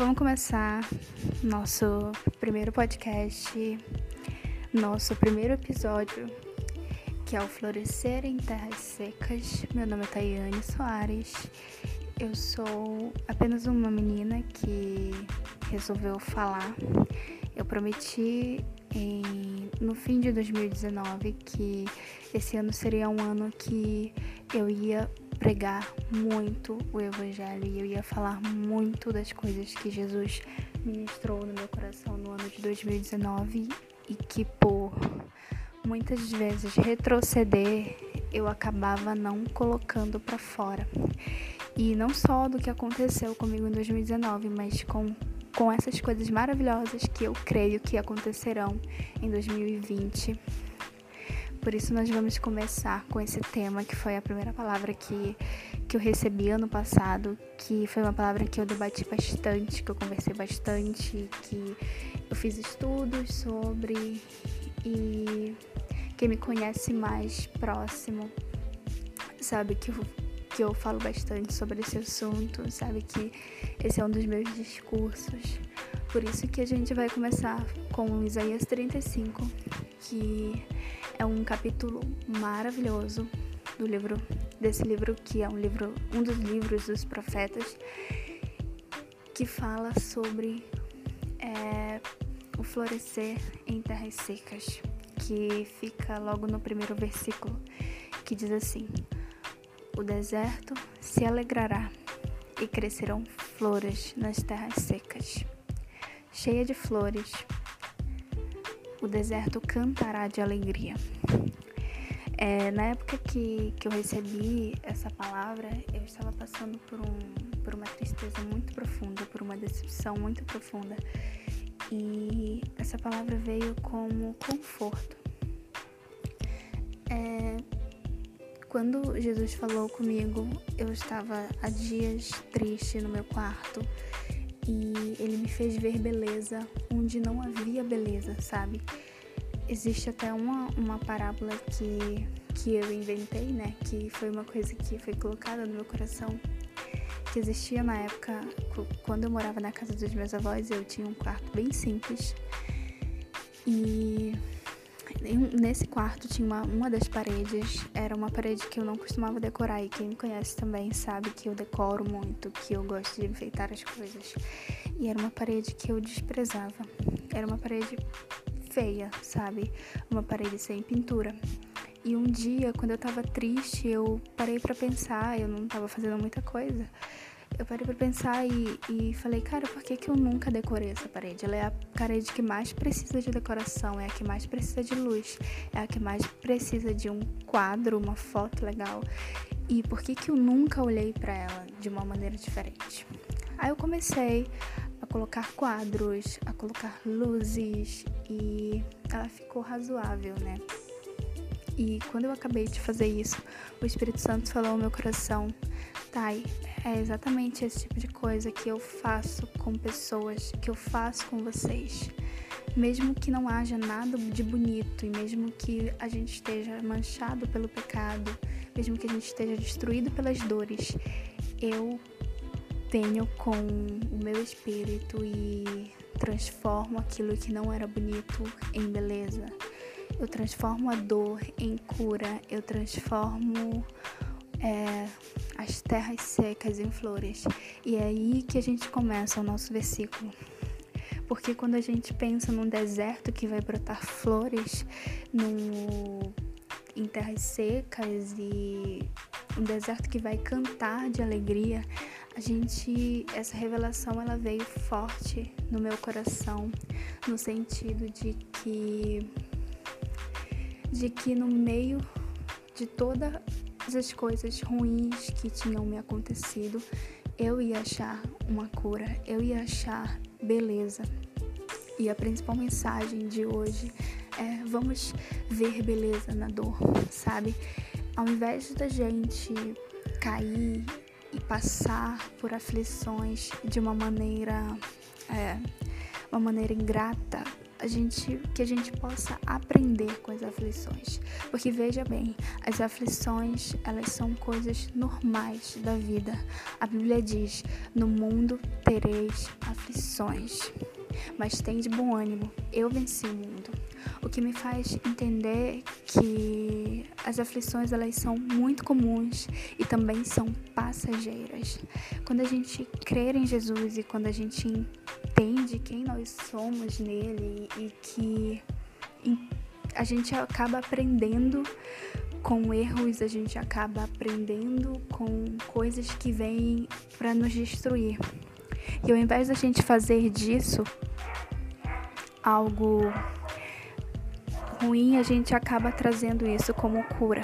Vamos começar nosso primeiro podcast, nosso primeiro episódio, que é o Florescer em Terras Secas. Meu nome é Tayane Soares. Eu sou apenas uma menina que resolveu falar. Eu prometi em, no fim de 2019 que esse ano seria um ano que eu ia pregar muito o Evangelho e eu ia falar muito das coisas que Jesus ministrou no meu coração no ano de 2019 e que por muitas vezes retroceder eu acabava não colocando para fora. E não só do que aconteceu comigo em 2019, mas com com essas coisas maravilhosas que eu creio que acontecerão em 2020 por isso nós vamos começar com esse tema que foi a primeira palavra que, que eu recebi ano passado, que foi uma palavra que eu debati bastante, que eu conversei bastante, que eu fiz estudos sobre e quem me conhece mais próximo sabe que que eu falo bastante sobre esse assunto, sabe que esse é um dos meus discursos. Por isso que a gente vai começar com Isaías 35, que é um capítulo maravilhoso do livro desse livro que é um livro um dos livros dos profetas que fala sobre é, o florescer em terras secas que fica logo no primeiro versículo que diz assim o deserto se alegrará e crescerão flores nas terras secas cheia de flores o deserto cantará de alegria. É, na época que, que eu recebi essa palavra, eu estava passando por, um, por uma tristeza muito profunda, por uma decepção muito profunda. E essa palavra veio como conforto. É, quando Jesus falou comigo, eu estava há dias triste no meu quarto e ele me fez ver beleza onde não havia beleza, sabe? Existe até uma, uma parábola que, que eu inventei, né? Que foi uma coisa que foi colocada no meu coração, que existia na época, quando eu morava na casa dos meus avós, eu tinha um quarto bem simples. E Nesse quarto tinha uma, uma das paredes, era uma parede que eu não costumava decorar, e quem me conhece também sabe que eu decoro muito, que eu gosto de enfeitar as coisas. E era uma parede que eu desprezava. Era uma parede feia, sabe? Uma parede sem pintura. E um dia, quando eu tava triste, eu parei para pensar, eu não tava fazendo muita coisa eu parei pra pensar e, e falei, cara, por que, que eu nunca decorei essa parede? Ela é a parede que mais precisa de decoração, é a que mais precisa de luz, é a que mais precisa de um quadro, uma foto legal. E por que, que eu nunca olhei para ela de uma maneira diferente? Aí eu comecei a colocar quadros, a colocar luzes e ela ficou razoável, né? E quando eu acabei de fazer isso, o Espírito Santo falou ao meu coração: Tai, é exatamente esse tipo de coisa que eu faço com pessoas, que eu faço com vocês. Mesmo que não haja nada de bonito e mesmo que a gente esteja manchado pelo pecado, mesmo que a gente esteja destruído pelas dores, eu venho com o meu espírito e transformo aquilo que não era bonito em beleza eu transformo a dor em cura, eu transformo é, as terras secas em flores. E é aí que a gente começa o nosso versículo. Porque quando a gente pensa num deserto que vai brotar flores, no, em terras secas e um deserto que vai cantar de alegria, a gente essa revelação ela veio forte no meu coração no sentido de que de que no meio de todas as coisas ruins que tinham me acontecido, eu ia achar uma cura, eu ia achar beleza. E a principal mensagem de hoje é: vamos ver beleza na dor, sabe? Ao invés da gente cair e passar por aflições de uma maneira, é, uma maneira ingrata, a gente, que a gente possa aprender com as aflições. Porque veja bem, as aflições, elas são coisas normais da vida. A Bíblia diz: "No mundo tereis aflições" mas tem de bom ânimo, eu venci o mundo. O que me faz entender que as aflições elas são muito comuns e também são passageiras. Quando a gente crer em Jesus e quando a gente entende quem nós somos nele e que a gente acaba aprendendo com erros, a gente acaba aprendendo com coisas que vêm para nos destruir. E ao invés da gente fazer disso algo ruim, a gente acaba trazendo isso como cura.